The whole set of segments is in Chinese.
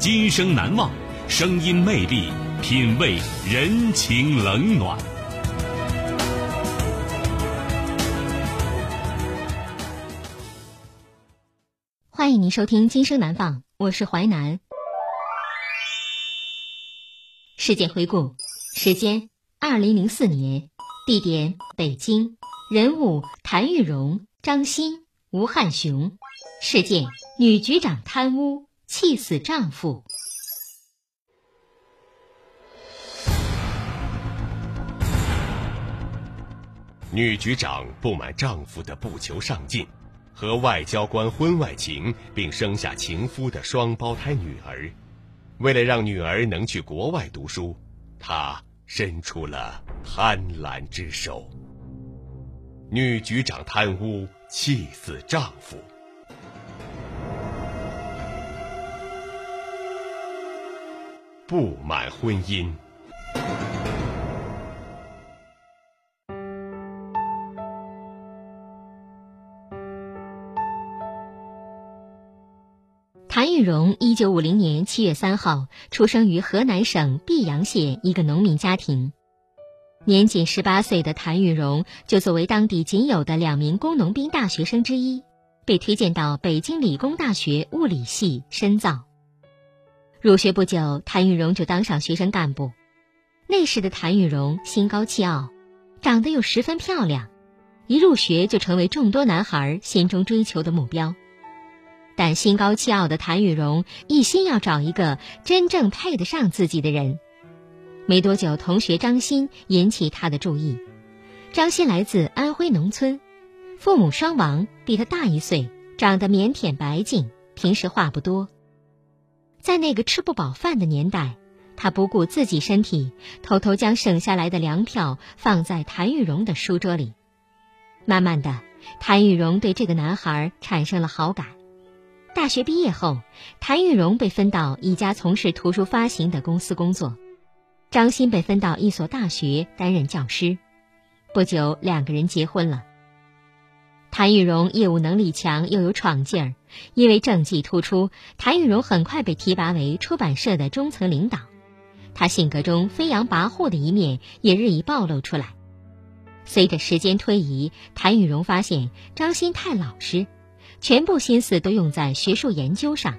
今生难忘，声音魅力，品味人情冷暖。欢迎您收听《今生难忘》，我是淮南。事件回顾：时间二零零四年，地点北京，人物谭玉荣、张欣、吴汉雄，事件女局长贪污，气死丈夫。女局长不满丈夫的不求上进。和外交官婚外情，并生下情夫的双胞胎女儿，为了让女儿能去国外读书，她伸出了贪婪之手。女局长贪污，气死丈夫，不满婚姻。谭玉荣，一九五零年七月三号出生于河南省泌阳县一个农民家庭。年仅十八岁的谭玉荣，就作为当地仅有的两名工农兵大学生之一，被推荐到北京理工大学物理系深造。入学不久，谭玉荣就当上学生干部。那时的谭玉荣心高气傲，长得又十分漂亮，一入学就成为众多男孩心中追求的目标。但心高气傲的谭玉荣一心要找一个真正配得上自己的人。没多久，同学张欣引起他的注意。张欣来自安徽农村，父母双亡，比他大一岁，长得腼腆白净，平时话不多。在那个吃不饱饭的年代，他不顾自己身体，偷偷将省下来的粮票放在谭玉荣的书桌里。慢慢的，谭玉荣对这个男孩产生了好感。大学毕业后，谭玉荣被分到一家从事图书发行的公司工作，张欣被分到一所大学担任教师。不久，两个人结婚了。谭玉荣业务能力强，又有闯劲儿，因为政绩突出，谭玉荣很快被提拔为出版社的中层领导。他性格中飞扬跋扈的一面也日益暴露出来。随着时间推移，谭玉荣发现张欣太老实。全部心思都用在学术研究上，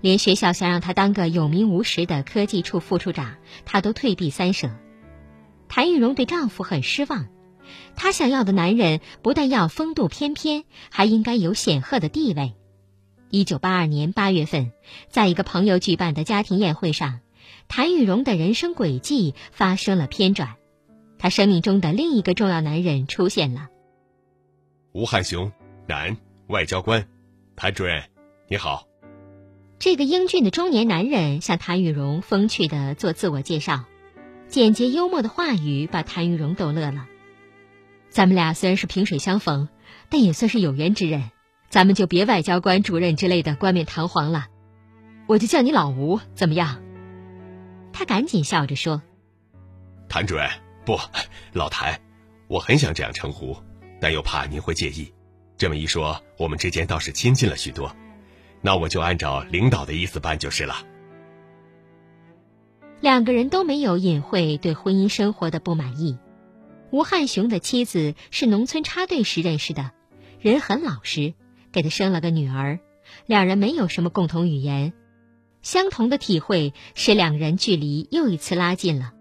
连学校想让他当个有名无实的科技处副处长，他都退避三舍。谭玉荣对丈夫很失望，她想要的男人不但要风度翩翩，还应该有显赫的地位。一九八二年八月份，在一个朋友举办的家庭宴会上，谭玉荣的人生轨迹发生了偏转，她生命中的另一个重要男人出现了。吴汉雄，男。外交官，谭主任，你好。这个英俊的中年男人向谭玉荣风趣的做自我介绍，简洁幽默的话语把谭玉荣逗乐了。咱们俩虽然是萍水相逢，但也算是有缘之人，咱们就别外交官主任之类的冠冕堂皇了，我就叫你老吴，怎么样？他赶紧笑着说：“谭主任，不，老谭，我很想这样称呼，但又怕您会介意。”这么一说，我们之间倒是亲近了许多。那我就按照领导的意思办就是了。两个人都没有隐晦对婚姻生活的不满意。吴汉雄的妻子是农村插队时认识的，人很老实，给他生了个女儿。两人没有什么共同语言。相同的体会使两人距离又一次拉近了。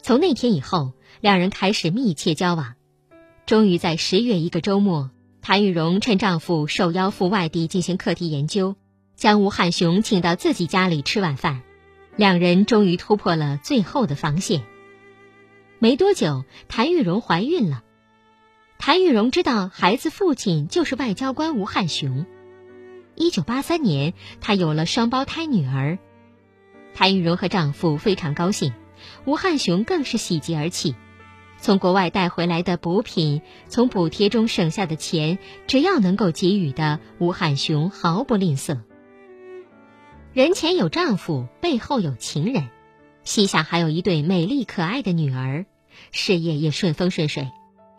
从那天以后，两人开始密切交往。终于在十月一个周末，谭玉荣趁丈夫受邀赴外地进行课题研究，将吴汉雄请到自己家里吃晚饭。两人终于突破了最后的防线。没多久，谭玉荣怀孕了。谭玉荣知道孩子父亲就是外交官吴汉雄。一九八三年，她有了双胞胎女儿。谭玉荣和丈夫非常高兴，吴汉雄更是喜极而泣。从国外带回来的补品，从补贴中省下的钱，只要能够给予的，吴汉雄毫不吝啬。人前有丈夫，背后有情人，膝下还有一对美丽可爱的女儿，事业也顺风顺水。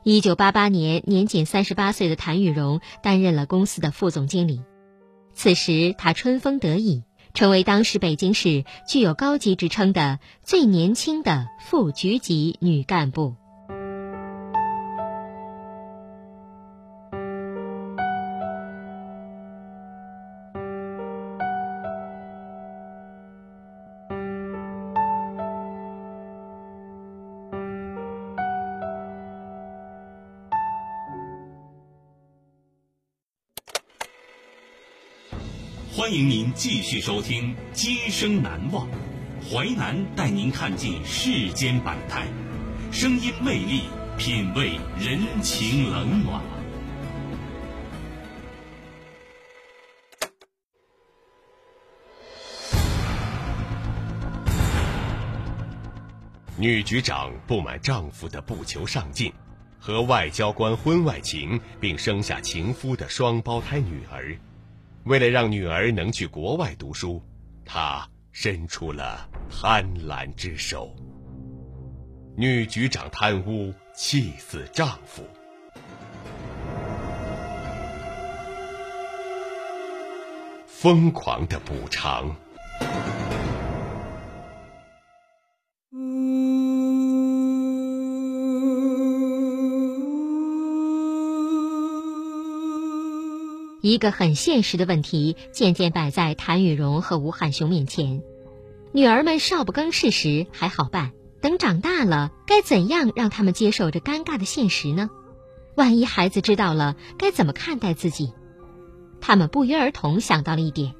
一九八八年，年仅三十八岁的谭玉荣担任了公司的副总经理。此时，她春风得意，成为当时北京市具有高级职称的最年轻的副局级女干部。迎您继续收听《今生难忘》，淮南带您看尽世间百态，声音魅力，品味人情冷暖。女局长不满丈夫的不求上进，和外交官婚外情，并生下情夫的双胞胎女儿。为了让女儿能去国外读书，她伸出了贪婪之手。女局长贪污，气死丈夫。疯狂的补偿。一个很现实的问题渐渐摆在谭玉荣和吴汉雄面前：女儿们少不更事时还好办，等长大了，该怎样让他们接受这尴尬的现实呢？万一孩子知道了，该怎么看待自己？他们不约而同想到了一点：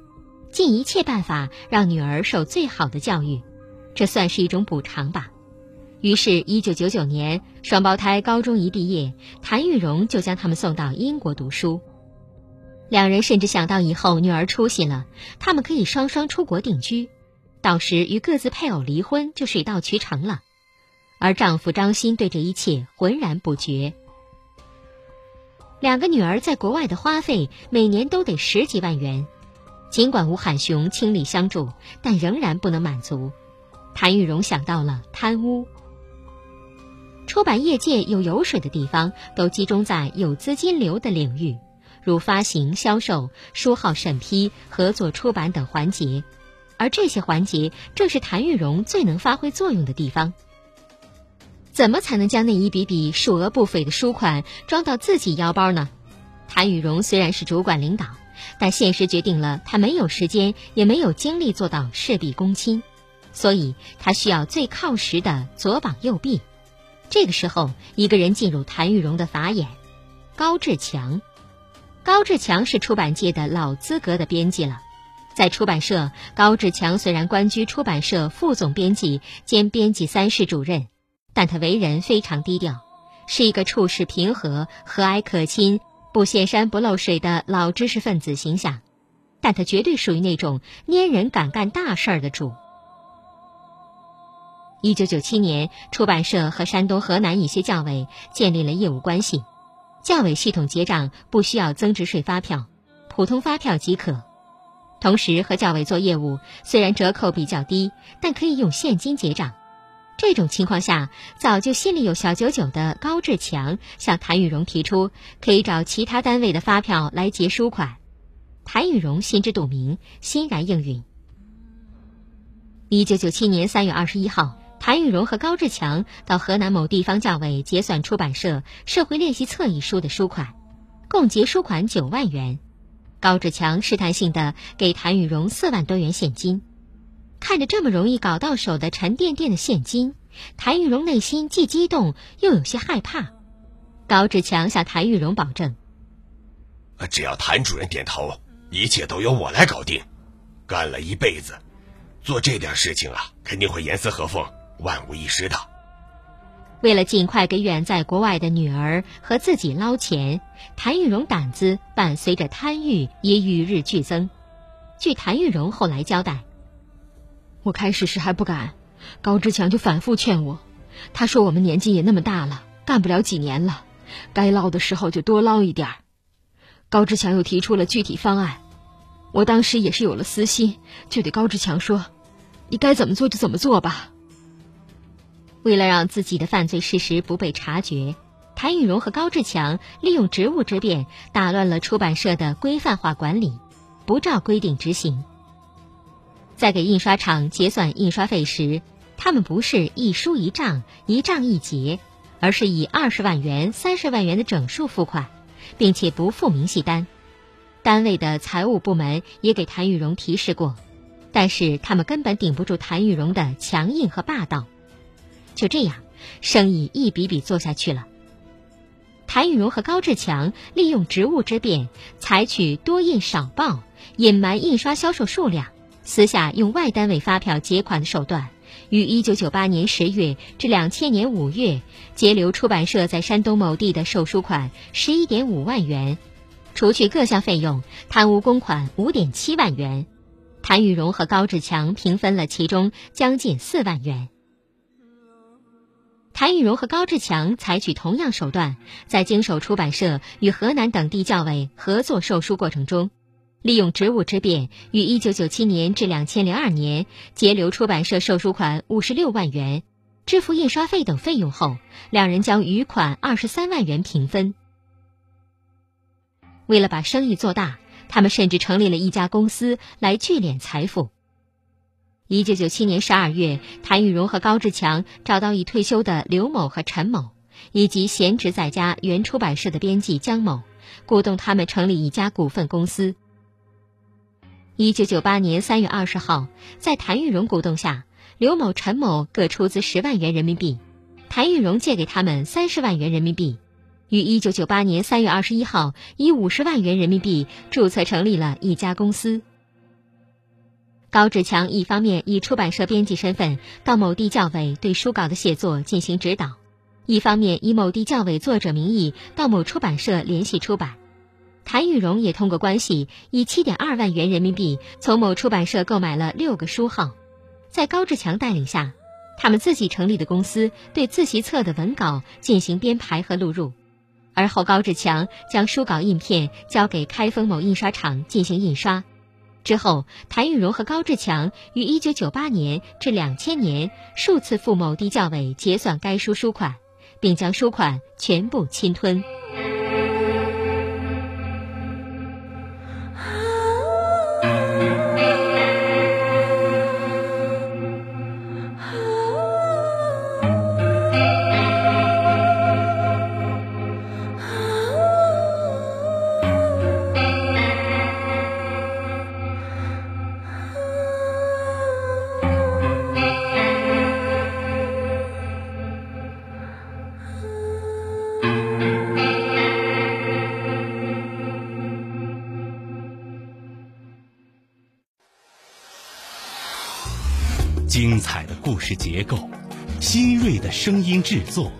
尽一切办法让女儿受最好的教育，这算是一种补偿吧。于是，一九九九年，双胞胎高中一毕业，谭玉荣就将他们送到英国读书。两人甚至想到以后女儿出息了，他们可以双双出国定居，到时与各自配偶离婚就水到渠成了。而丈夫张鑫对这一切浑然不觉。两个女儿在国外的花费每年都得十几万元，尽管吴海雄倾力相助，但仍然不能满足。谭玉荣想到了贪污。出版业界有油水的地方，都集中在有资金流的领域。如发行、销售、书号审批、合作出版等环节，而这些环节正是谭玉荣最能发挥作用的地方。怎么才能将那一笔笔数额不菲的书款装到自己腰包呢？谭玉荣虽然是主管领导，但现实决定了他没有时间，也没有精力做到事必躬亲，所以他需要最靠实的左膀右臂。这个时候，一个人进入谭玉荣的法眼——高志强。高志强是出版界的老资格的编辑了，在出版社，高志强虽然官居出版社副总编辑兼编辑三室主任，但他为人非常低调，是一个处事平和、和蔼可亲、不显山不露水的老知识分子形象，但他绝对属于那种粘人敢干大事儿的主。一九九七年，出版社和山东、河南一些教委建立了业务关系。教委系统结账不需要增值税发票，普通发票即可。同时和教委做业务，虽然折扣比较低，但可以用现金结账。这种情况下，早就心里有小九九的高志强向谭玉荣提出，可以找其他单位的发票来结书款。谭玉荣心知肚明，欣然应允。一九九七年三月二十一号。谭玉荣和高志强到河南某地方教委结算出版社《社会练习册》一书的书款，共结书款九万元。高志强试探性的给谭玉荣四万多元现金。看着这么容易搞到手的沉甸甸的现金，谭玉荣内心既激动又有些害怕。高志强向谭玉荣保证：“只要谭主任点头，一切都由我来搞定。干了一辈子，做这点事情啊，肯定会严丝合缝、万无一失的。”为了尽快给远在国外的女儿和自己捞钱，谭玉荣胆子伴随着贪欲也与日俱增。据谭玉荣后来交代。我开始时还不敢，高志强就反复劝我。他说：“我们年纪也那么大了，干不了几年了，该捞的时候就多捞一点儿。”高志强又提出了具体方案，我当时也是有了私心，就对高志强说：“你该怎么做就怎么做吧。”为了让自己的犯罪事实不被察觉，谭玉荣和高志强利用职务之便，打乱了出版社的规范化管理，不照规定执行。在给印刷厂结算印刷费时，他们不是一书一账、一账一结，而是以二十万元、三十万元的整数付款，并且不付明细单。单位的财务部门也给谭玉荣提示过，但是他们根本顶不住谭玉荣的强硬和霸道。就这样，生意一笔笔做下去了。谭玉荣和高志强利用职务之便，采取多印少报、隐瞒印刷销售数量。私下用外单位发票结款的手段，于一九九八年十月至两千年五月截留出版社在山东某地的售书款十一点五万元，除去各项费用，贪污公款五点七万元。谭玉荣和高志强平分了其中将近四万元。谭玉荣和高志强采取同样手段，在经手出版社与河南等地教委合作售书过程中。利用职务之便，于一九九七年至两千零二年截留出版社售书款五十六万元，支付印刷费等费用后，两人将余款二十三万元平分。为了把生意做大，他们甚至成立了一家公司来聚敛财富。一九九七年十二月，谭玉荣和高志强找到已退休的刘某和陈某，以及闲职在家原出版社的编辑江某，鼓动他们成立一家股份公司。一九九八年三月二十号，在谭玉荣鼓动下，刘某、陈某各出资十万元人民币，谭玉荣借给他们三十万元人民币，于一九九八年三月二十一号以五十万元人民币注册成立了一家公司。高志强一方面以出版社编辑身份到某地教委对书稿的写作进行指导，一方面以某地教委作者名义到某出版社联系出版。谭玉荣也通过关系，以七点二万元人民币从某出版社购买了六个书号，在高志强带领下，他们自己成立的公司对自习册的文稿进行编排和录入，而后高志强将书稿印片交给开封某印刷厂进行印刷。之后，谭玉荣和高志强于1998年至2000年数次赴某地教委结算该书书款，并将书款全部侵吞。精彩的故事结构，新锐的声音制作，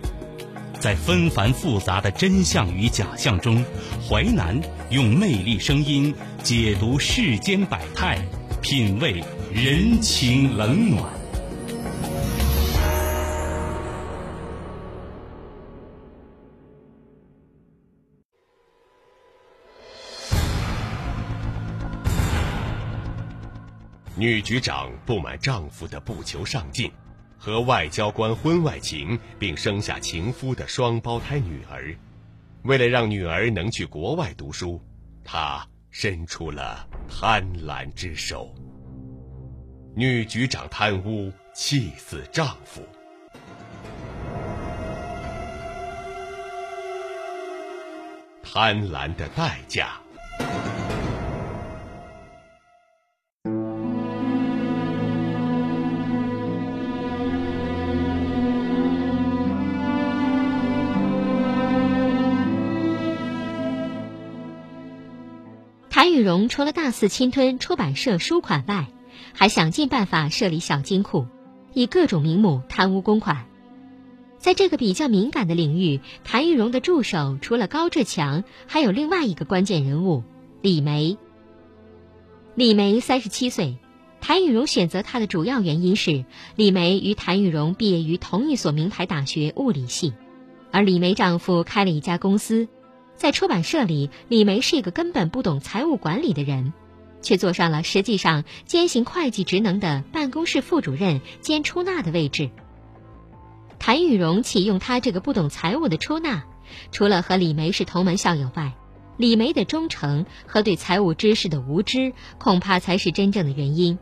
在纷繁复杂的真相与假象中，淮南用魅力声音解读世间百态，品味人情冷暖。女局长不满丈夫的不求上进，和外交官婚外情，并生下情夫的双胞胎女儿。为了让女儿能去国外读书，她伸出了贪婪之手。女局长贪污，气死丈夫。贪婪的代价。荣除了大肆侵吞出版社书款外，还想尽办法设立小金库，以各种名目贪污公款。在这个比较敏感的领域，谭玉荣的助手除了高志强，还有另外一个关键人物李梅。李梅三十七岁，谭玉荣选择她的主要原因是李梅与谭玉荣毕业于同一所名牌大学物理系，而李梅丈夫开了一家公司，在出版社里，李梅是一个根本不懂财务管理的人。却坐上了实际上兼行会计职能的办公室副主任兼出纳的位置。谭玉荣启用他这个不懂财务的出纳，除了和李梅是同门校友外，李梅的忠诚和对财务知识的无知，恐怕才是真正的原因。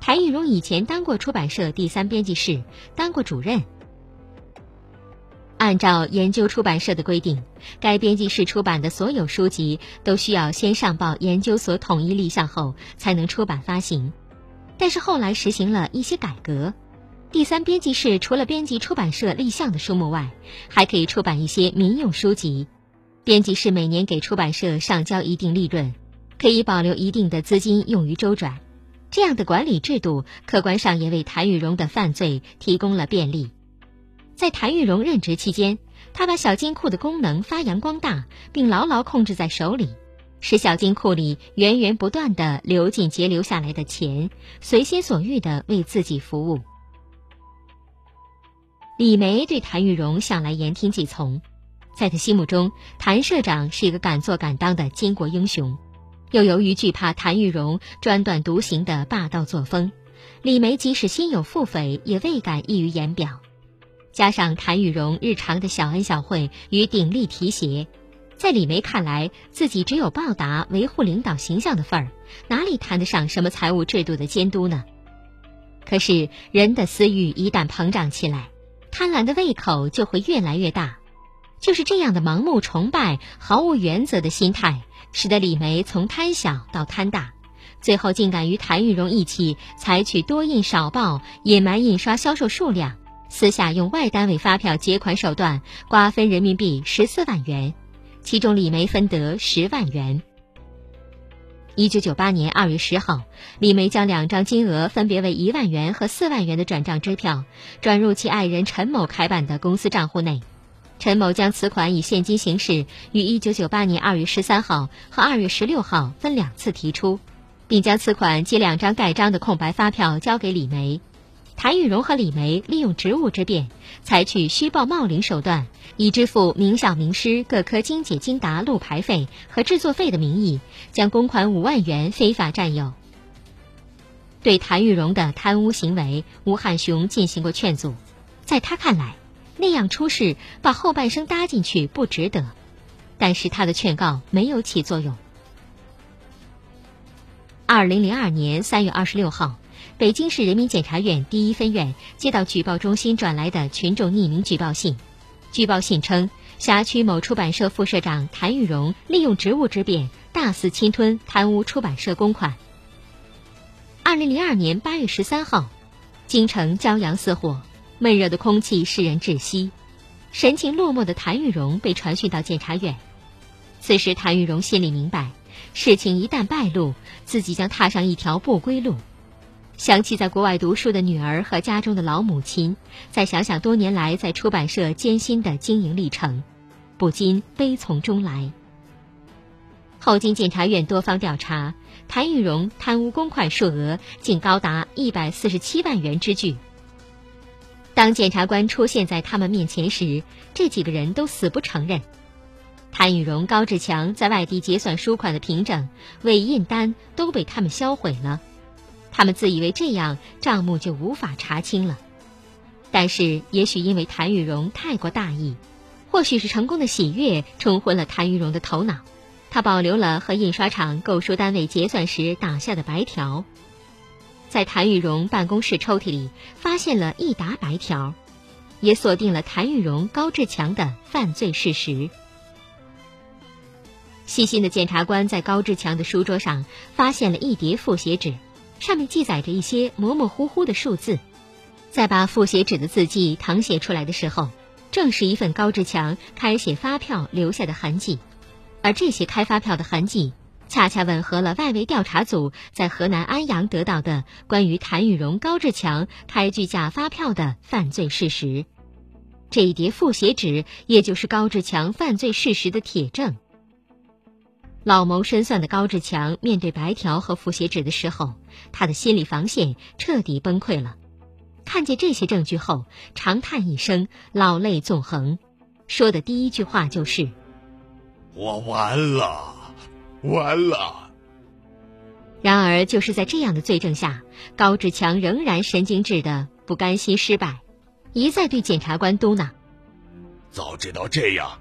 谭玉荣以前当过出版社第三编辑室，当过主任。按照研究出版社的规定，该编辑室出版的所有书籍都需要先上报研究所统一立项后才能出版发行。但是后来实行了一些改革，第三编辑室除了编辑出版社立项的书目外，还可以出版一些民用书籍。编辑室每年给出版社上交一定利润，可以保留一定的资金用于周转。这样的管理制度，客观上也为谭玉荣的犯罪提供了便利。在谭玉荣任职期间，他把小金库的功能发扬光大，并牢牢控制在手里，使小金库里源源不断的流进节流下来的钱，随心所欲的为自己服务。李梅对谭玉荣向来言听计从，在他心目中，谭社长是一个敢做敢当的巾帼英雄，又由于惧怕谭玉荣专断独行的霸道作风，李梅即使心有腹诽，也未敢溢于言表。加上谭玉荣日常的小恩小惠与鼎力提携，在李梅看来，自己只有报答维护领导形象的份儿，哪里谈得上什么财务制度的监督呢？可是人的私欲一旦膨胀起来，贪婪的胃口就会越来越大。就是这样的盲目崇拜、毫无原则的心态，使得李梅从贪小到贪大，最后竟敢与谭玉荣一起采取多印少报、隐瞒印刷销售数量。私下用外单位发票结款手段瓜分人民币十四万元，其中李梅分得十万元。一九九八年二月十号，李梅将两张金额分别为一万元和四万元的转账支票转入其爱人陈某开办的公司账户内。陈某将此款以现金形式于一九九八年二月十三号和二月十六号分两次提出，并将此款及两张盖章的空白发票交给李梅。谭玉荣和李梅利用职务之便，采取虚报冒领手段，以支付名校名师各科精解精达路牌费和制作费的名义，将公款五万元非法占有。对谭玉荣的贪污行为，吴汉雄进行过劝阻，在他看来，那样出事把后半生搭进去不值得，但是他的劝告没有起作用。二零零二年三月二十六号。北京市人民检察院第一分院接到举报中心转来的群众匿名举报信，举报信称，辖区某出版社副社长谭玉荣利用职务之便，大肆侵吞、贪污出版社公款。二零零二年八月十三号，京城骄阳似火，闷热的空气使人窒息，神情落寞的谭玉荣被传讯到检察院。此时，谭玉荣心里明白，事情一旦败露，自己将踏上一条不归路。想起在国外读书的女儿和家中的老母亲，再想想多年来在出版社艰辛的经营历程，不禁悲从中来。后经检察院多方调查，谭玉荣贪污公款数额竟高达一百四十七万元之巨。当检察官出现在他们面前时，这几个人都死不承认。谭玉荣、高志强在外地结算书款的凭证、伪印单都被他们销毁了。他们自以为这样账目就无法查清了，但是也许因为谭玉荣太过大意，或许是成功的喜悦冲昏了谭玉荣的头脑，他保留了和印刷厂购书单位结算时打下的白条，在谭玉荣办公室抽屉里发现了一沓白条，也锁定了谭玉荣、高志强的犯罪事实。细心的检察官在高志强的书桌上发现了一叠复写纸。上面记载着一些模模糊糊的数字，在把复写纸的字迹誊写出来的时候，正是一份高志强开写发票留下的痕迹，而这些开发票的痕迹，恰恰吻合了外围调查组在河南安阳得到的关于谭玉荣、高志强开具假发票的犯罪事实。这一叠复写纸，也就是高志强犯罪事实的铁证。老谋深算的高志强面对白条和复写纸的时候，他的心理防线彻底崩溃了。看见这些证据后，长叹一声，老泪纵横，说的第一句话就是：“我完了。”完了。然而，就是在这样的罪证下，高志强仍然神经质的不甘心失败，一再对检察官嘟囔：“早知道这样，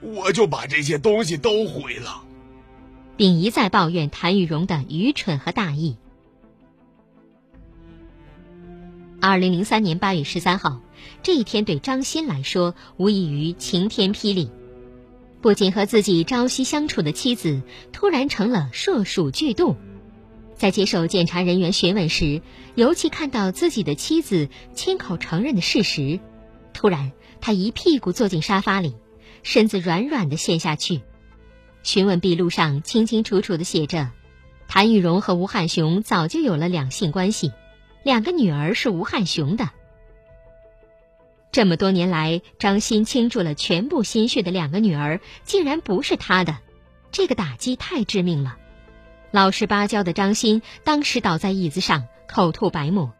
我就把这些东西都毁了。”并一再抱怨谭玉荣的愚蠢和大意。二零零三年八月十三号，这一天对张鑫来说无异于晴天霹雳。不仅和自己朝夕相处的妻子突然成了硕鼠巨肚，在接受检察人员询问时，尤其看到自己的妻子亲口承认的事实，突然他一屁股坐进沙发里，身子软软的陷下去。询问笔录上清清楚楚的写着，谭玉荣和吴汉雄早就有了两性关系，两个女儿是吴汉雄的。这么多年来，张鑫倾注了全部心血的两个女儿，竟然不是他的，这个打击太致命了。老实巴交的张鑫当时倒在椅子上，口吐白沫。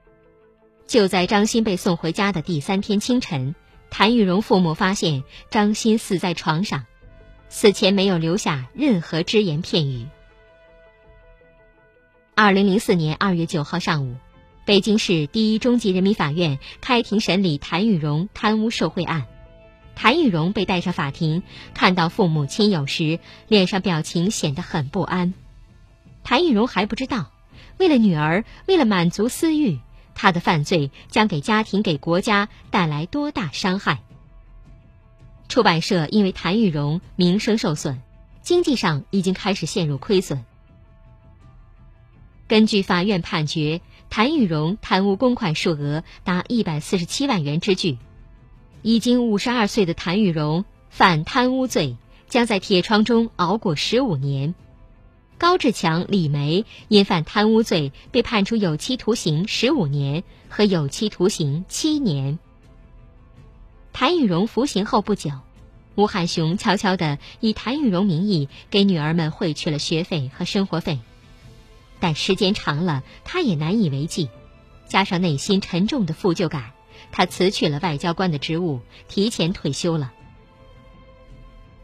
就在张鑫被送回家的第三天清晨，谭玉荣父母发现张鑫死在床上，死前没有留下任何只言片语。二零零四年二月九号上午。北京市第一中级人民法院开庭审理谭玉荣贪污受贿案，谭玉荣被带上法庭，看到父母亲友时，脸上表情显得很不安。谭玉荣还不知道，为了女儿，为了满足私欲，他的犯罪将给家庭、给国家带来多大伤害。出版社因为谭玉荣名声受损，经济上已经开始陷入亏损。根据法院判决。谭玉荣贪污公款数额达一百四十七万元之巨，已经五十二岁的谭玉荣犯贪污罪，将在铁窗中熬过十五年。高志强、李梅因犯贪污罪被判处有期徒刑十五年和有期徒刑七年。谭玉荣服刑后不久，吴汉雄悄悄地以谭玉荣名义给女儿们汇去了学费和生活费。但时间长了，他也难以为继，加上内心沉重的负疚感，他辞去了外交官的职务，提前退休了。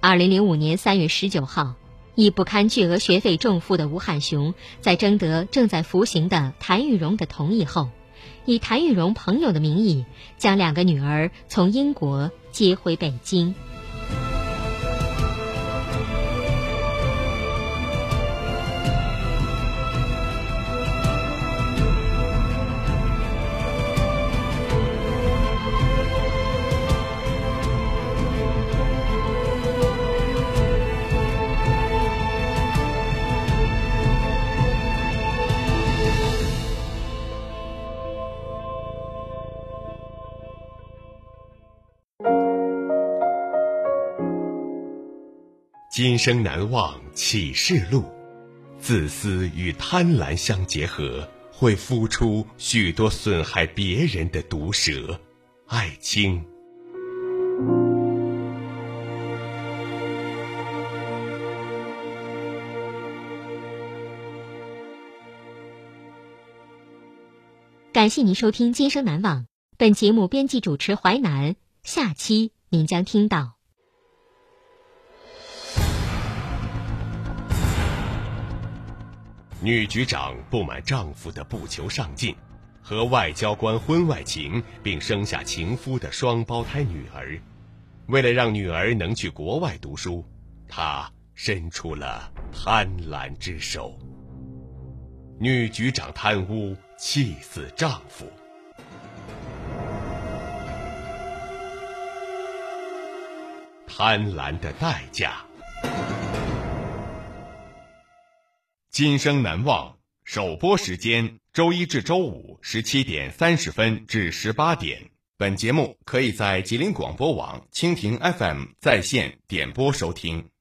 二零零五年三月十九号，以不堪巨额学费重负的吴汉雄，在征得正在服刑的谭玉荣的同意后，以谭玉荣朋友的名义，将两个女儿从英国接回北京。今生难忘启示录，自私与贪婪相结合，会孵出许多损害别人的毒蛇。爱卿，感谢您收听《今生难忘》。本节目编辑主持淮南，下期您将听到。女局长不满丈夫的不求上进，和外交官婚外情，并生下情夫的双胞胎女儿。为了让女儿能去国外读书，她伸出了贪婪之手。女局长贪污，气死丈夫。贪婪的代价。今生难忘首播时间：周一至周五十七点三十分至十八点。本节目可以在吉林广播网、蜻蜓 FM 在线点播收听。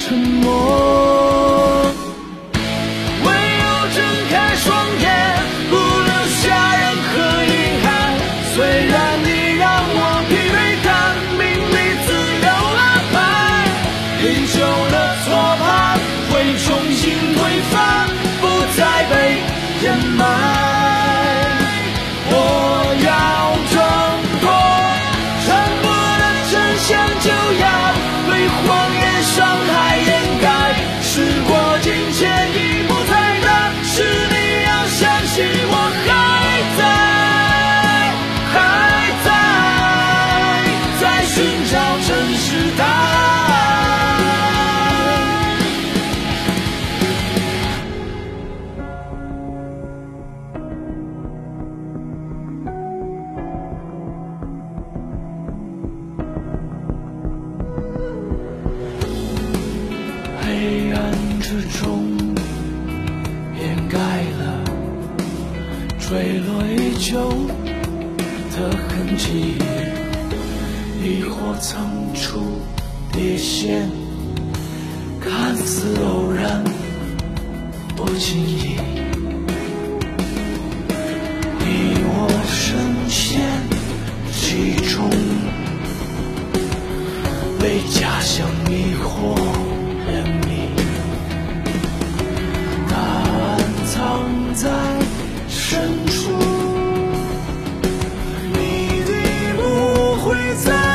沉默。之中，掩盖了坠落已久的痕迹，疑惑层出底现，看似偶然，不经意，你我深陷其中，被假象迷惑。在深处，你的路会再。